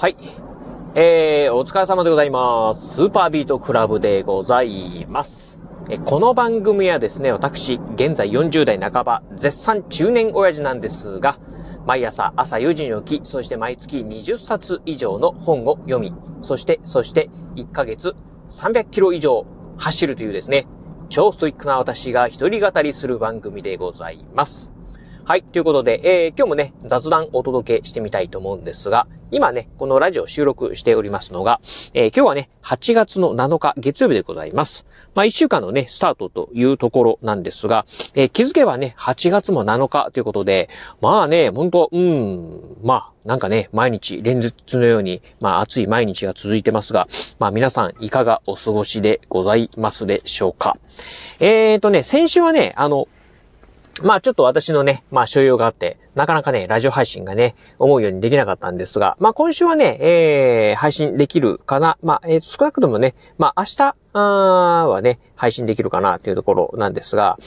はい。えー、お疲れ様でございます。スーパービートクラブでございます。えこの番組はですね、私、現在40代半ば、絶賛中年親父なんですが、毎朝朝4時に起き、そして毎月20冊以上の本を読み、そして、そして1ヶ月300キロ以上走るというですね、超ストイックな私が一人語りする番組でございます。はい。ということで、えー、今日もね、雑談お届けしてみたいと思うんですが、今ね、このラジオ収録しておりますのが、えー、今日はね、8月の7日月曜日でございます。まあ、1週間のね、スタートというところなんですが、えー、気づけばね、8月も7日ということで、まあね、本当うん、まあ、なんかね、毎日、連日のように、まあ、暑い毎日が続いてますが、まあ、皆さん、いかがお過ごしでございますでしょうか。えーとね、先週はね、あの、まあちょっと私のね、まあ所要があって、なかなかね、ラジオ配信がね、思うようにできなかったんですが、まあ今週はね、えー、配信できるかな。まあ、えー、少なくともね、まあ明日、はね、配信できるかなというところなんですが、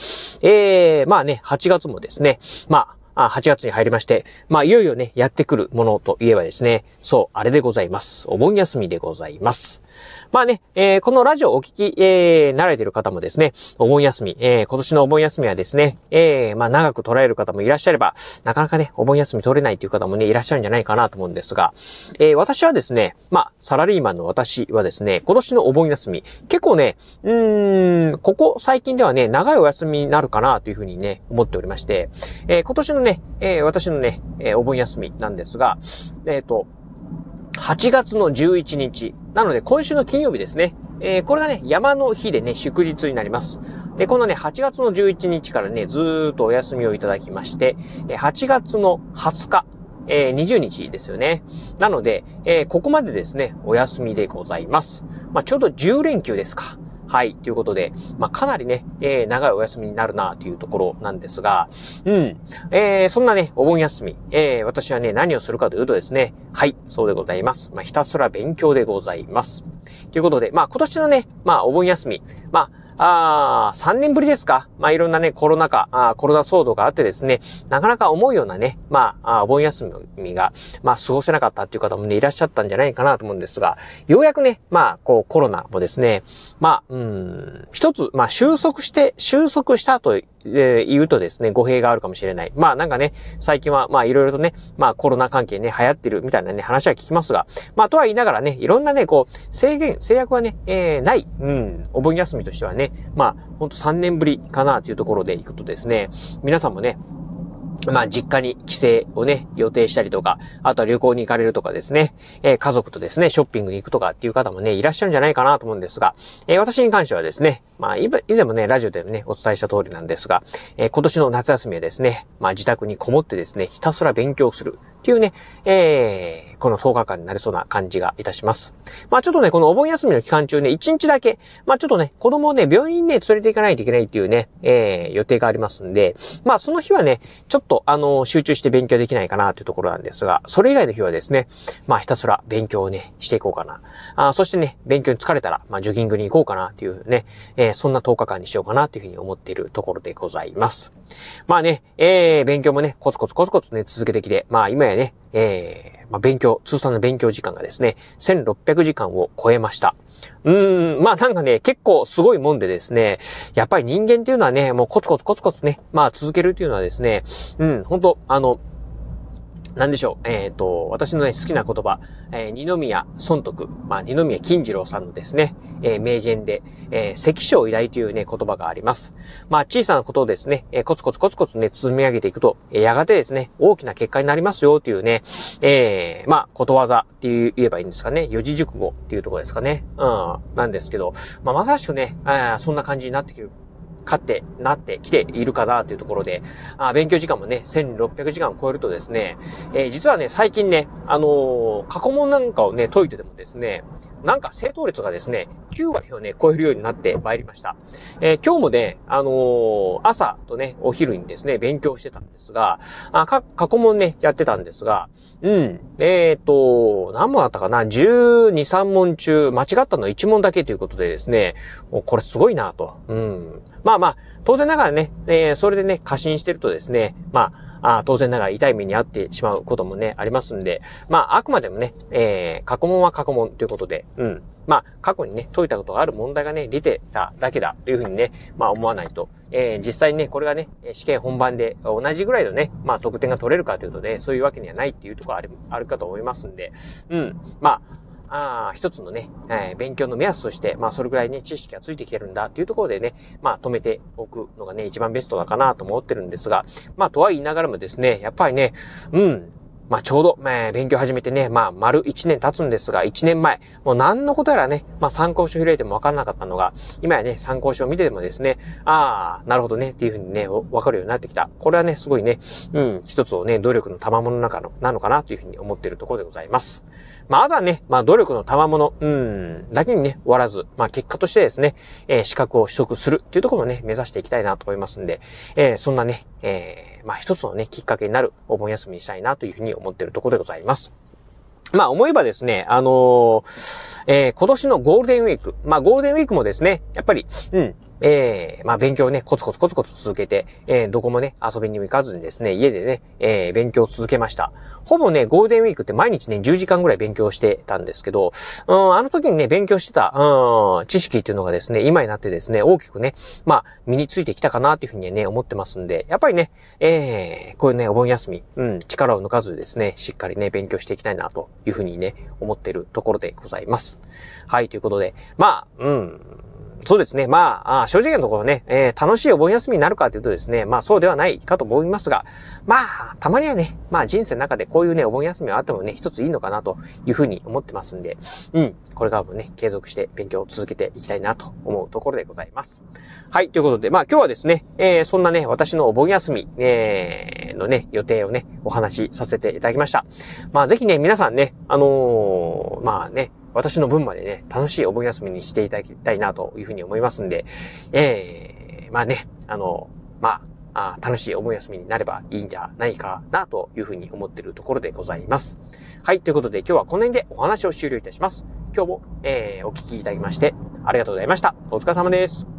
えー、まあね、8月もですね、まあ、8月に入りまして、まあ、いよいよね、やってくるものといえばですね、そう、あれでございます。お盆休みでございます。まあね、えー、このラジオをお聞き、えー、慣れてる方もですね、お盆休み、えー、今年のお盆休みはですね、えー、まあ長く捉える方もいらっしゃれば、なかなかね、お盆休み取れないという方もね、いらっしゃるんじゃないかなと思うんですが、えー、私はですね、まあ、サラリーマンの私はですね、今年のお盆休み、結構ね、うーん、ここ最近ではね、長いお休みになるかなというふうにね、思っておりまして、えー、今年のね、えー、私のね、えー、お盆休みなんですが、えっ、ー、と、8月の11日。なので、今週の金曜日ですね。えー、これがね、山の日でね、祝日になります。で、このね、8月の11日からね、ずーっとお休みをいただきまして、8月の20日、えー、20日ですよね。なので、えー、ここまでですね、お休みでございます。まあ、ちょうど10連休ですか。はい。ということで、まあ、かなりね、えー、長いお休みになるなというところなんですが、うん。えー、そんなね、お盆休み、えー、私はね、何をするかというとですね、はい、そうでございます。まあ、ひたすら勉強でございます。ということで、まあ、今年のね、まあ、お盆休み、まあ、ああ、3年ぶりですか？まあ、いろんなね、コロナ禍、あコロナ騒動があってですね、なかなか思うようなね、まあ、お盆休みが、まあ、過ごせなかったっていう方もね、いらっしゃったんじゃないかなと思うんですが、ようやくね、まあ、こう、コロナもですね、まあ、うん、一つ、まあ、収束して、収束したとえー、言うとですね、語弊があるかもしれない。まあなんかね、最近はまあいろいろとね、まあコロナ関係ね、流行ってるみたいなね、話は聞きますが、まあとは言いながらね、いろんなね、こう、制限、制約はね、えー、ない、うん、お盆休みとしてはね、まあ、ほんと3年ぶりかなというところで行くとですね、皆さんもね、まあ、実家に帰省をね、予定したりとか、あとは旅行に行かれるとかですね、えー、家族とですね、ショッピングに行くとかっていう方もね、いらっしゃるんじゃないかなと思うんですが、えー、私に関してはですね、まあ、以前もね、ラジオでね、お伝えした通りなんですが、えー、今年の夏休みはですね、まあ、自宅にこもってですね、ひたすら勉強する。っていうね、えー、この10日間になりそうな感じがいたします。まあちょっとね、このお盆休みの期間中ね、1日だけ、まあちょっとね、子供をね、病院にね、連れて行かないといけないっていうね、えー、予定がありますんで、まあその日はね、ちょっとあの、集中して勉強できないかなというところなんですが、それ以外の日はですね、まあひたすら勉強をね、していこうかな。あそしてね、勉強に疲れたら、まあジョギングに行こうかなっていうね、えー、そんな10日間にしようかなというふうに思っているところでございます。まあね、えー、勉強もね、コツコツコツコツね、続けてきて、まあ今やね、えー、まあ、勉強、通算の勉強時間がですね、1600時間を超えました。うーん、まあなんかね、結構すごいもんでですね、やっぱり人間っていうのはね、もうコツコツコツコツね、まあ続けるっていうのはですね、うん、本当あの、なんでしょう？えっ、ー、と、私のね、好きな言葉、えー、二宮尊徳、まあ、二宮金次郎さんのですね、えー、名言で、えー、関所偉大というね、言葉があります。まあ、小さなことをですね、えー、コツコツコツコツね、積み上げていくと、えー、やがてですね、大きな結果になりますよというね、えー、まあ、ことわざって言えばいいんですかね、四字熟語っていうところですかね。うん、なんですけど、まあ、まさしくね、あそんな感じになってくるかってなってきているかなというところで、あ勉強時間もね、1600時間を超えるとですね、えー、実はね、最近ね、あのー、過去問なんかをね、解いててもですね、なんか正答率がですね、9割をね、超えるようになってまいりました。えー、今日もね、あのー、朝とね、お昼にですね、勉強してたんですが、あ、か、過去問ね、やってたんですが、うん、えっ、ー、と、何問あったかな ?12、3問中、間違ったの1問だけということでですね、これすごいなと。うん。まあまあ、当然ながらね、えー、それでね、過信してるとですね、まあ、あ当然ながら痛い目に遭ってしまうこともね、ありますんで、まあ、あくまでもね、えー、過去問は過去問ということで、うん。まあ、過去にね、解いたことがある問題がね、出てただけだというふうにね、まあ思わないと、えー、実際にね、これがね、試験本番で同じぐらいのね、まあ得点が取れるかというとね、そういうわけにはないっていうところある、あるかと思いますんで、うん。まあ、あ一つのね、えー、勉強の目安として、まあそれぐらいね、知識がついてきてるんだっていうところでね、まあ止めておくのがね、一番ベストだかなと思ってるんですが、まあとは言いながらもですね、やっぱりね、うん、まあちょうど、まあ、勉強始めてね、まあ丸1年経つんですが、1年前、もう何のことやらね、まあ参考書開いてもわからなかったのが、今やね、参考書を見ててもですね、ああ、なるほどね、っていうふうにね、わかるようになってきた。これはね、すごいね、うん、一つをね、努力の賜物の中の、なのかなというふうに思っているところでございます。まあ、あとはね、まあ、努力の賜物、うん、だけにね、終わらず、まあ、結果としてですね、えー、資格を取得するっていうところをね、目指していきたいなと思いますんで、えー、そんなね、えー、まあ、一つのね、きっかけになるお盆休みにしたいなというふうに思っているところでございます。まあ思えばですね、あのー、えー、今年のゴールデンウィーク、まあゴールデンウィークもですね、やっぱり、うん、えー、まあ勉強ね、コツコツコツコツ続けて、えー、どこもね、遊びにも行かずにですね、家でね、えー、勉強を続けました。ほぼね、ゴールデンウィークって毎日ね、10時間ぐらい勉強してたんですけど、うん、あの時にね、勉強してた、うん、知識っていうのがですね、今になってですね、大きくね、まあ、身についてきたかなっていうふうにね、思ってますんで、やっぱりね、えー、こういうね、お盆休み、うん、力を抜かずですね、しっかりね、勉強していきたいなというふうにね、思ってるところでございます。はい、ということで、まあ、うん、そうですね。まあ、あ正直なところね、えー、楽しいお盆休みになるかというとですね、まあそうではないかと思いますが、まあ、たまにはね、まあ人生の中でこういうね、お盆休みはあってもね、一ついいのかなというふうに思ってますんで、うん、これからもね、継続して勉強を続けていきたいなと思うところでございます。はい、ということで、まあ今日はですね、えー、そんなね、私のお盆休み、えー、のね、予定をね、お話しさせていただきました。まあぜひね、皆さんね、あのー、まあね、私の分までね、楽しいお盆休みにしていただきたいなというふうに思いますんで、えー、まあね、あの、まあ、あ楽しいお盆休みになればいいんじゃないかなというふうに思っているところでございます。はい、ということで今日はこの辺でお話を終了いたします。今日も、えー、お聞きいただきましてありがとうございました。お疲れ様です。